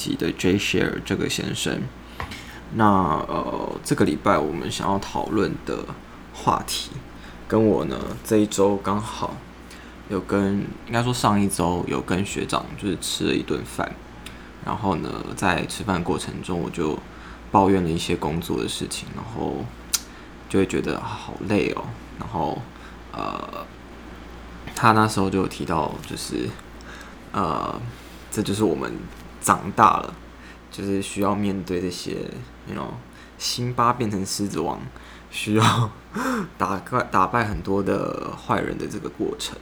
欢迎大家收听，今天是第三集的 J Share 这个先生。那呃，这个礼拜我们想要讨论的话题，跟我呢这一周刚好有跟，应该说上一周有跟学长就是吃了一顿饭，然后呢在吃饭过程中我就抱怨了一些工作的事情，然后就会觉得好累哦，然后呃。他那时候就有提到，就是，呃，这就是我们长大了，就是需要面对这些，你知道，辛巴变成狮子王，需要 打败打败很多的坏人的这个过程。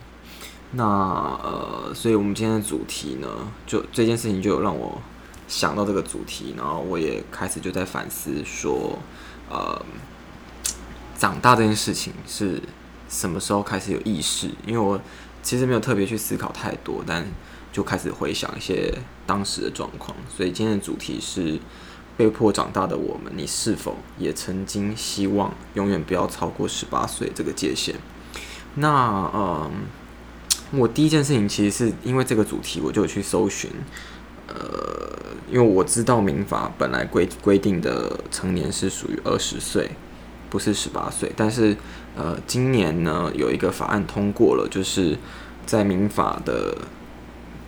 那呃，所以我们今天的主题呢，就这件事情就有让我想到这个主题，然后我也开始就在反思说，呃，长大这件事情是。什么时候开始有意识？因为我其实没有特别去思考太多，但就开始回想一些当时的状况。所以今天的主题是被迫长大的我们，你是否也曾经希望永远不要超过十八岁这个界限？那嗯，我第一件事情其实是因为这个主题，我就去搜寻。呃，因为我知道民法本来规规定的成年是属于二十岁。不是十八岁，但是呃，今年呢有一个法案通过了，就是在民法的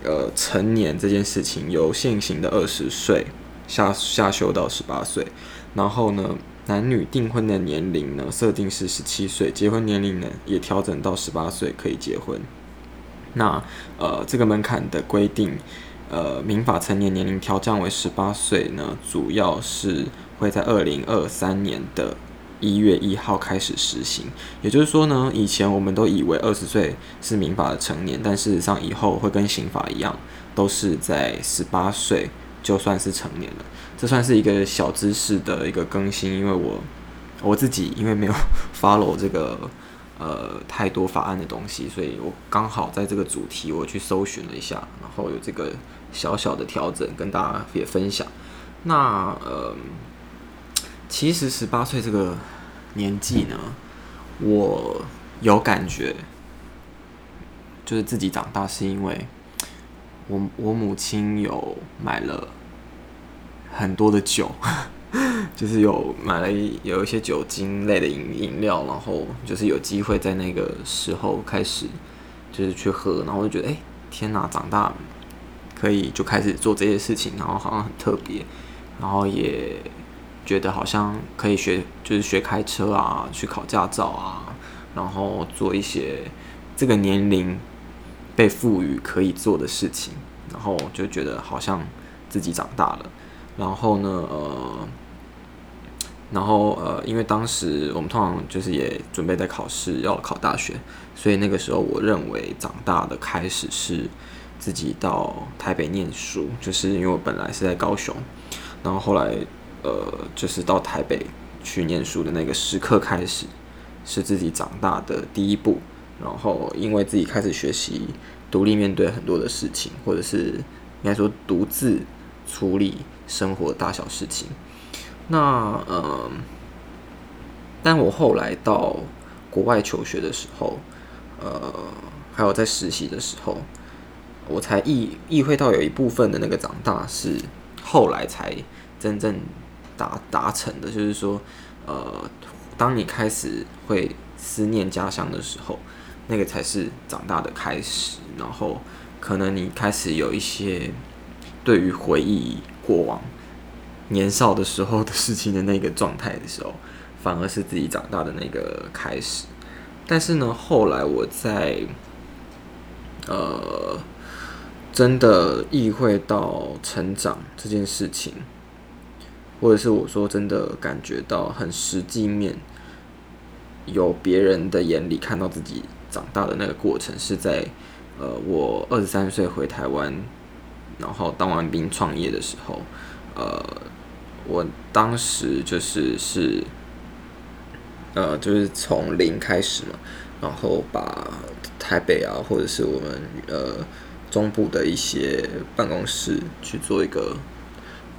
呃成年这件事情，由现行的二十岁下下修到十八岁，然后呢，男女订婚的年龄呢设定是十七岁，结婚年龄呢也调整到十八岁可以结婚。那呃这个门槛的规定，呃民法成年年龄调降为十八岁呢，主要是会在二零二三年的。一月一号开始实行，也就是说呢，以前我们都以为二十岁是民法的成年，但事实上以后会跟刑法一样，都是在十八岁就算是成年了。这算是一个小知识的一个更新，因为我我自己因为没有 follow 这个呃太多法案的东西，所以我刚好在这个主题我去搜寻了一下，然后有这个小小的调整跟大家也分享。那呃。其实十八岁这个年纪呢，我有感觉，就是自己长大是因为我我母亲有买了很多的酒，就是有买了有一些酒精类的饮饮料，然后就是有机会在那个时候开始就是去喝，然后我就觉得哎天哪，长大可以就开始做这些事情，然后好像很特别，然后也。觉得好像可以学，就是学开车啊，去考驾照啊，然后做一些这个年龄被赋予可以做的事情，然后就觉得好像自己长大了。然后呢，呃，然后呃，因为当时我们通常就是也准备在考试，要考大学，所以那个时候我认为长大的开始是自己到台北念书，就是因为我本来是在高雄，然后后来。呃，就是到台北去念书的那个时刻开始，是自己长大的第一步。然后，因为自己开始学习独立面对很多的事情，或者是应该说独自处理生活大小事情。那呃，但我后来到国外求学的时候，呃，还有在实习的时候，我才意意会到有一部分的那个长大是后来才真正。达达成的，就是说，呃，当你开始会思念家乡的时候，那个才是长大的开始。然后，可能你开始有一些对于回忆过往年少的时候的事情的那个状态的时候，反而是自己长大的那个开始。但是呢，后来我在呃，真的意会到成长这件事情。或者是我说真的感觉到很实际面，有别人的眼里看到自己长大的那个过程，是在呃我二十三岁回台湾，然后当完兵创业的时候，呃，我当时就是是，呃，就是从零开始嘛，然后把台北啊，或者是我们呃中部的一些办公室去做一个。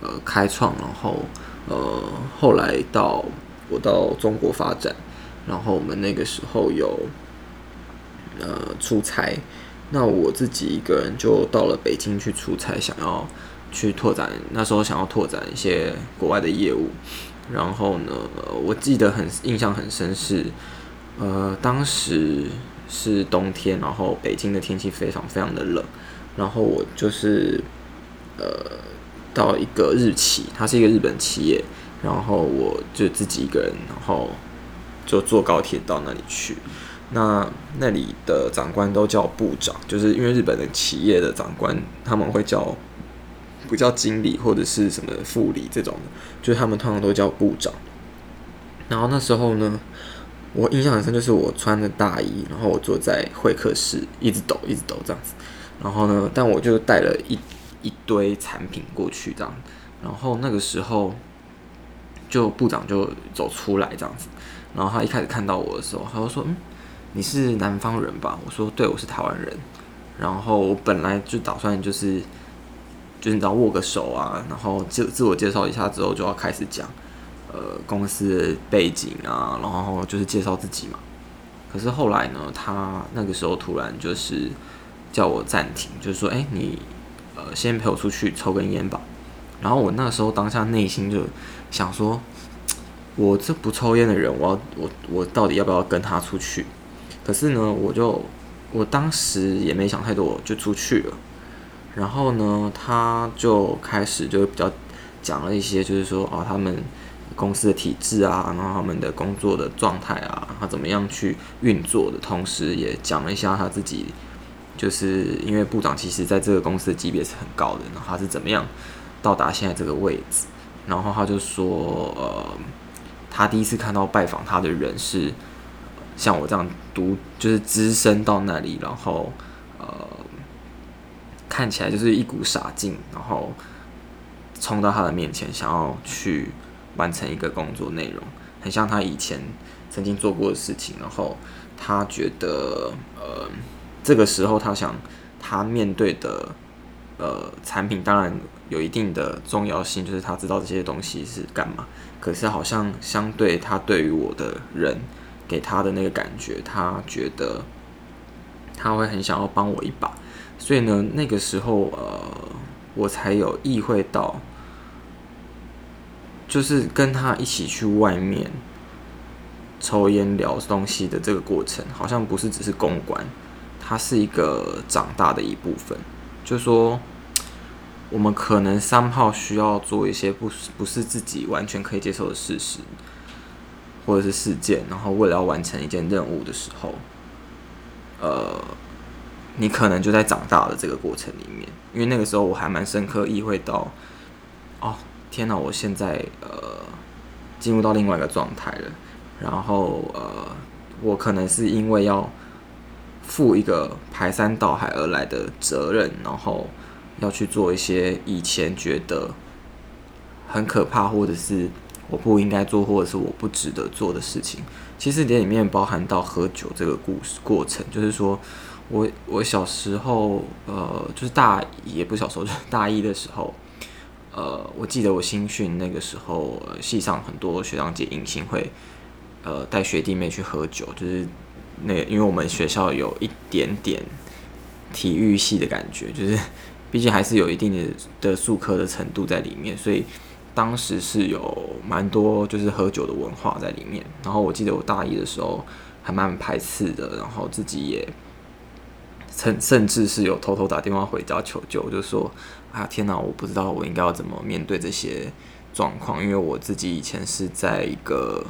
呃，开创，然后呃，后来到我到中国发展，然后我们那个时候有呃出差，那我自己一个人就到了北京去出差，想要去拓展，那时候想要拓展一些国外的业务。然后呢，我记得很印象很深是，呃，当时是冬天，然后北京的天气非常非常的冷，然后我就是呃到一个日企，它是一个日本企业，然后我就自己一个人，然后就坐高铁到那里去。那那里的长官都叫部长，就是因为日本的企业的长官他们会叫不叫经理或者是什么副理这种的，就是他们通常都叫部长。然后那时候呢，我印象很深，就是我穿着大衣，然后我坐在会客室，一直抖一直抖这样子。然后呢，但我就带了一一堆产品过去这样。然后那个时候，就部长就走出来这样子。然后他一开始看到我的时候，他就说：“嗯。”你是南方人吧？我说对，我是台湾人。然后我本来就打算就是，就是你知道握个手啊，然后自自我介绍一下之后就要开始讲，呃，公司的背景啊，然后就是介绍自己嘛。可是后来呢，他那个时候突然就是叫我暂停，就是说，哎，你呃先陪我出去抽根烟吧。然后我那时候当下内心就想说，我这不抽烟的人，我要我我到底要不要跟他出去？可是呢，我就我当时也没想太多，就出去了。然后呢，他就开始就比较讲了一些，就是说哦，他们公司的体制啊，然后他们的工作的状态啊，他怎么样去运作的，同时也讲了一下他自己，就是因为部长其实在这个公司的级别是很高的，然后他是怎么样到达现在这个位置。然后他就说，呃，他第一次看到拜访他的人是。像我这样读，就是资深到那里，然后呃，看起来就是一股傻劲，然后冲到他的面前，想要去完成一个工作内容，很像他以前曾经做过的事情。然后他觉得，呃，这个时候他想，他面对的呃产品当然有一定的重要性，就是他知道这些东西是干嘛。可是好像相对他对于我的人。给他的那个感觉，他觉得他会很想要帮我一把，所以呢，那个时候呃，我才有意会到，就是跟他一起去外面抽烟聊东西的这个过程，好像不是只是公关，它是一个长大的一部分。就说，我们可能三号需要做一些不不是自己完全可以接受的事实。或者是事件，然后为了要完成一件任务的时候，呃，你可能就在长大的这个过程里面，因为那个时候我还蛮深刻意会到，哦，天哪，我现在呃进入到另外一个状态了，然后呃，我可能是因为要负一个排山倒海而来的责任，然后要去做一些以前觉得很可怕或者是。我不应该做，或者是我不值得做的事情，其实这里面包含到喝酒这个故事过程。就是说我我小时候，呃，就是大也不小时候，就是大一的时候，呃，我记得我新训那个时候，系上很多学长姐迎新会，呃，带学弟妹去喝酒，就是那，因为我们学校有一点点体育系的感觉，就是 毕竟还是有一定的的术科的程度在里面，所以。当时是有蛮多就是喝酒的文化在里面，然后我记得我大一的时候还蛮排斥的，然后自己也甚甚至是有偷偷打电话回家求救，就说啊天哪，我不知道我应该要怎么面对这些状况，因为我自己以前是在一个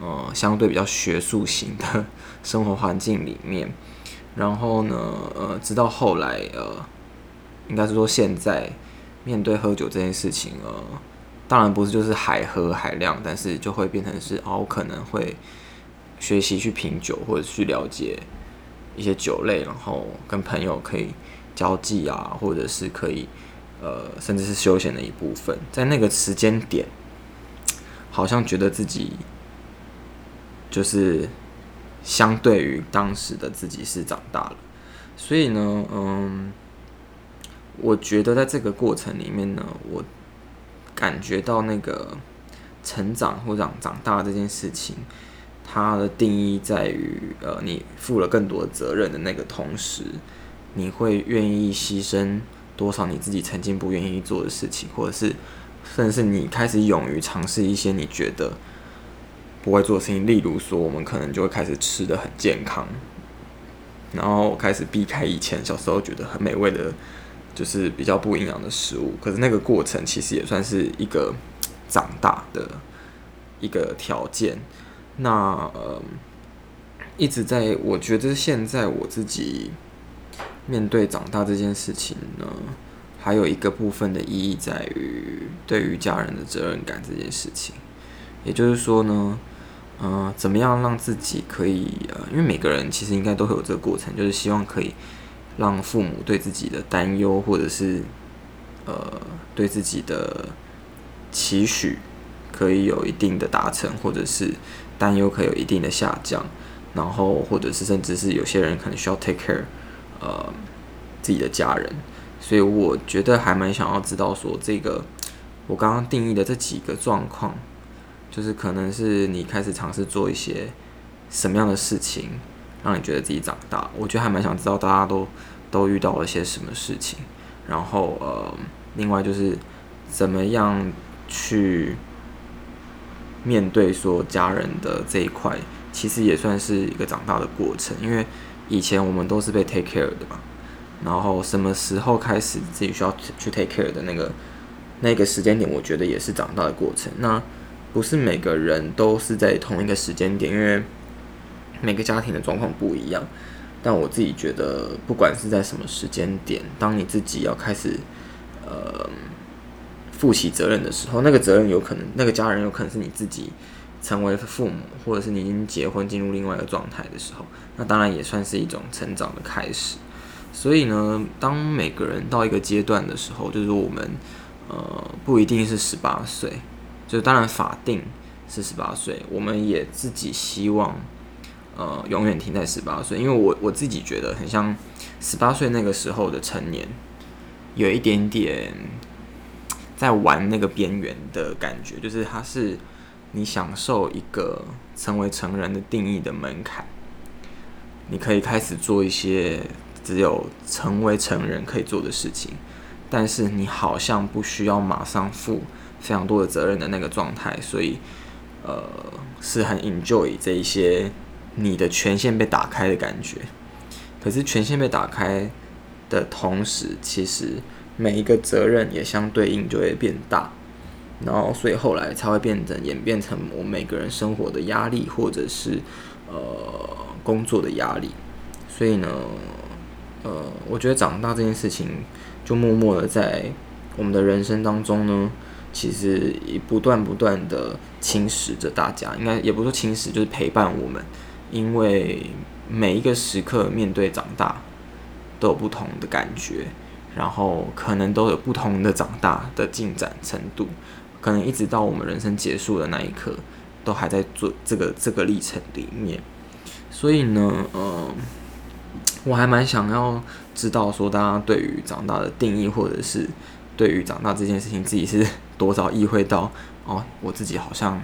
呃相对比较学术型的 生活环境里面，然后呢呃直到后来呃应该是说现在面对喝酒这件事情呃。当然不是就是海喝海量，但是就会变成是哦，可能会学习去品酒，或者去了解一些酒类，然后跟朋友可以交际啊，或者是可以呃，甚至是休闲的一部分。在那个时间点，好像觉得自己就是相对于当时的自己是长大了，所以呢，嗯，我觉得在这个过程里面呢，我。感觉到那个成长或长长大这件事情，它的定义在于，呃，你负了更多的责任的那个同时，你会愿意牺牲多少你自己曾经不愿意做的事情，或者是甚至是你开始勇于尝试一些你觉得不会做的事情。例如说，我们可能就会开始吃的很健康，然后开始避开以前小时候觉得很美味的，就是比较不营养的食物。可是那个过程其实也算是一个长大的一个条件。那呃。一直在，我觉得现在我自己面对长大这件事情呢，还有一个部分的意义在于对于家人的责任感这件事情。也就是说呢，嗯、怎么样让自己可以呃，因为每个人其实应该都会有这个过程，就是希望可以让父母对自己的担忧或者是呃对自己的期许可以有一定的达成，或者是担忧可以有一定的下降。然后，或者是甚至是有些人可能需要 take care，呃，自己的家人，所以我觉得还蛮想要知道说，这个我刚刚定义的这几个状况，就是可能是你开始尝试做一些什么样的事情，让你觉得自己长大。我觉得还蛮想知道大家都都遇到了些什么事情，然后呃，另外就是怎么样去面对说家人的这一块。其实也算是一个长大的过程，因为以前我们都是被 take care 的嘛，然后什么时候开始自己需要去 take care 的那个那个时间点，我觉得也是长大的过程。那不是每个人都是在同一个时间点，因为每个家庭的状况不一样。但我自己觉得，不管是在什么时间点，当你自己要开始呃负起责任的时候，那个责任有可能，那个家人有可能是你自己。成为父母，或者是你已经结婚进入另外一个状态的时候，那当然也算是一种成长的开始。所以呢，当每个人到一个阶段的时候，就是我们呃不一定是十八岁，就当然法定是十八岁，我们也自己希望呃永远停在十八岁，因为我我自己觉得很像十八岁那个时候的成年，有一点点在玩那个边缘的感觉，就是它是。你享受一个成为成人的定义的门槛，你可以开始做一些只有成为成人可以做的事情，但是你好像不需要马上付非常多的责任的那个状态，所以呃是很 enjoy 这一些你的权限被打开的感觉。可是权限被打开的同时，其实每一个责任也相对应就会变大。然后，所以后来才会变成演变成我们每个人生活的压力，或者是呃工作的压力。所以呢，呃，我觉得长大这件事情，就默默的在我们的人生当中呢，其实也不断不断的侵蚀着大家。应该也不是说侵蚀，就是陪伴我们。因为每一个时刻面对长大，都有不同的感觉，然后可能都有不同的长大的进展程度。可能一直到我们人生结束的那一刻，都还在做这个这个历程里面。所以呢，呃，我还蛮想要知道说，大家对于长大的定义，或者是对于长大这件事情，自己是多少意会到哦，我自己好像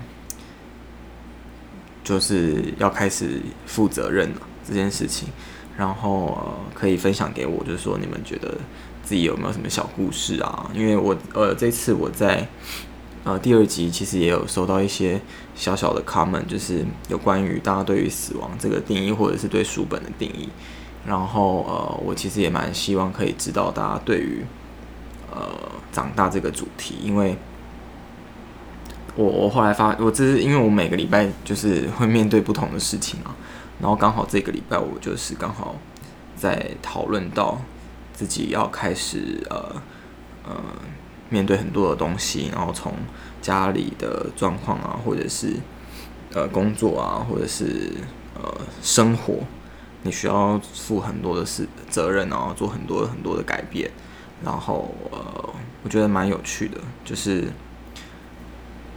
就是要开始负责任了这件事情。然后呃，可以分享给我，就是说你们觉得自己有没有什么小故事啊？因为我呃，这次我在。呃，第二集其实也有收到一些小小的 comment，就是有关于大家对于死亡这个定义，或者是对书本的定义。然后呃，我其实也蛮希望可以知道大家对于呃长大这个主题，因为我我后来发，我这是因为我每个礼拜就是会面对不同的事情啊，然后刚好这个礼拜我就是刚好在讨论到自己要开始呃呃。面对很多的东西，然后从家里的状况啊，或者是呃工作啊，或者是呃生活，你需要负很多的事责任，然后做很多很多的改变，然后呃，我觉得蛮有趣的，就是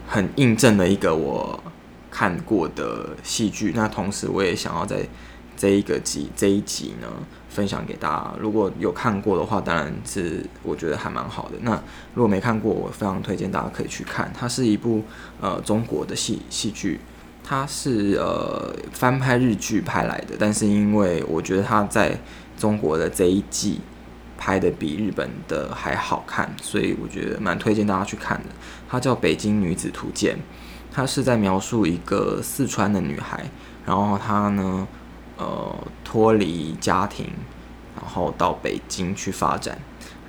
很印证了一个我看过的戏剧。那同时，我也想要在这一个集这一集呢。分享给大家，如果有看过的话，当然是我觉得还蛮好的。那如果没看过，我非常推荐大家可以去看。它是一部呃中国的戏戏剧，它是呃翻拍日剧拍来的，但是因为我觉得它在中国的这一季拍的比日本的还好看，所以我觉得蛮推荐大家去看的。它叫《北京女子图鉴》，它是在描述一个四川的女孩，然后她呢，呃，脱离家庭，然后到北京去发展。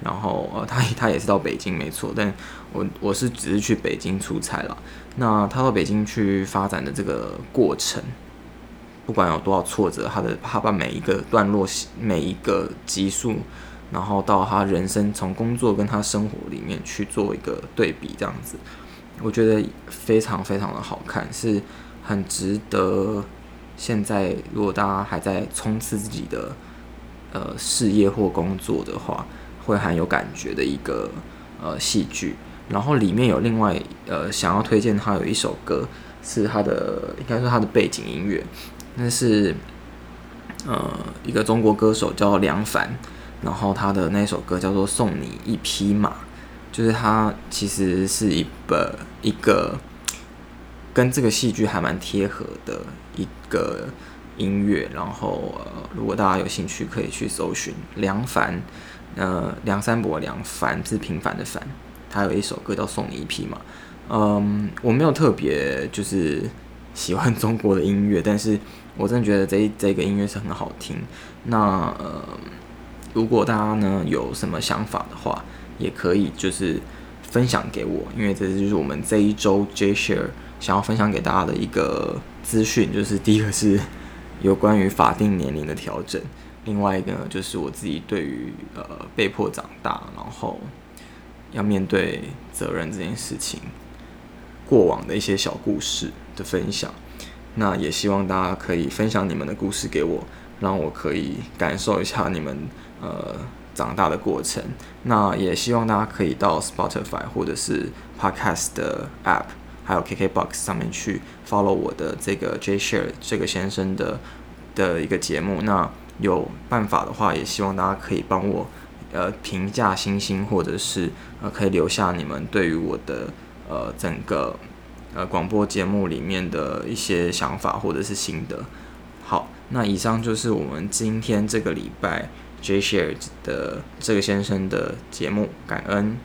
然后呃，她她也是到北京没错，但我我是只是去北京出差了。那她到北京去发展的这个过程。不管有多少挫折，他的他把每一个段落、每一个集数，然后到他人生从工作跟他生活里面去做一个对比，这样子，我觉得非常非常的好看，是很值得。现在如果大家还在冲刺自己的呃事业或工作的话，会很有感觉的一个呃戏剧。然后里面有另外呃想要推荐他有一首歌，是他的应该说他的背景音乐。那是，呃，一个中国歌手叫梁凡，然后他的那首歌叫做《送你一匹马》，就是他其实是一本一个跟这个戏剧还蛮贴合的一个音乐，然后，如果大家有兴趣，可以去搜寻梁凡，呃，梁山伯梁凡是平凡的凡，他有一首歌叫《送你一匹马》，嗯，我没有特别就是喜欢中国的音乐，但是。我真的觉得这这个音乐是很好听。那呃，如果大家呢有什么想法的话，也可以就是分享给我，因为这就是我们这一周 J Share 想要分享给大家的一个资讯。就是第一个是有关于法定年龄的调整，另外一个呢就是我自己对于呃被迫长大，然后要面对责任这件事情，过往的一些小故事的分享。那也希望大家可以分享你们的故事给我，让我可以感受一下你们呃长大的过程。那也希望大家可以到 Spotify 或者是 Podcast 的 App，还有 KKBox 上面去 follow 我的这个 J Share 这个先生的的一个节目。那有办法的话，也希望大家可以帮我呃评价星星，或者是呃可以留下你们对于我的呃整个。呃，广播节目里面的一些想法或者是心得。那以上就是我们今天这个礼拜 J Share 的这个先生的节目，感恩。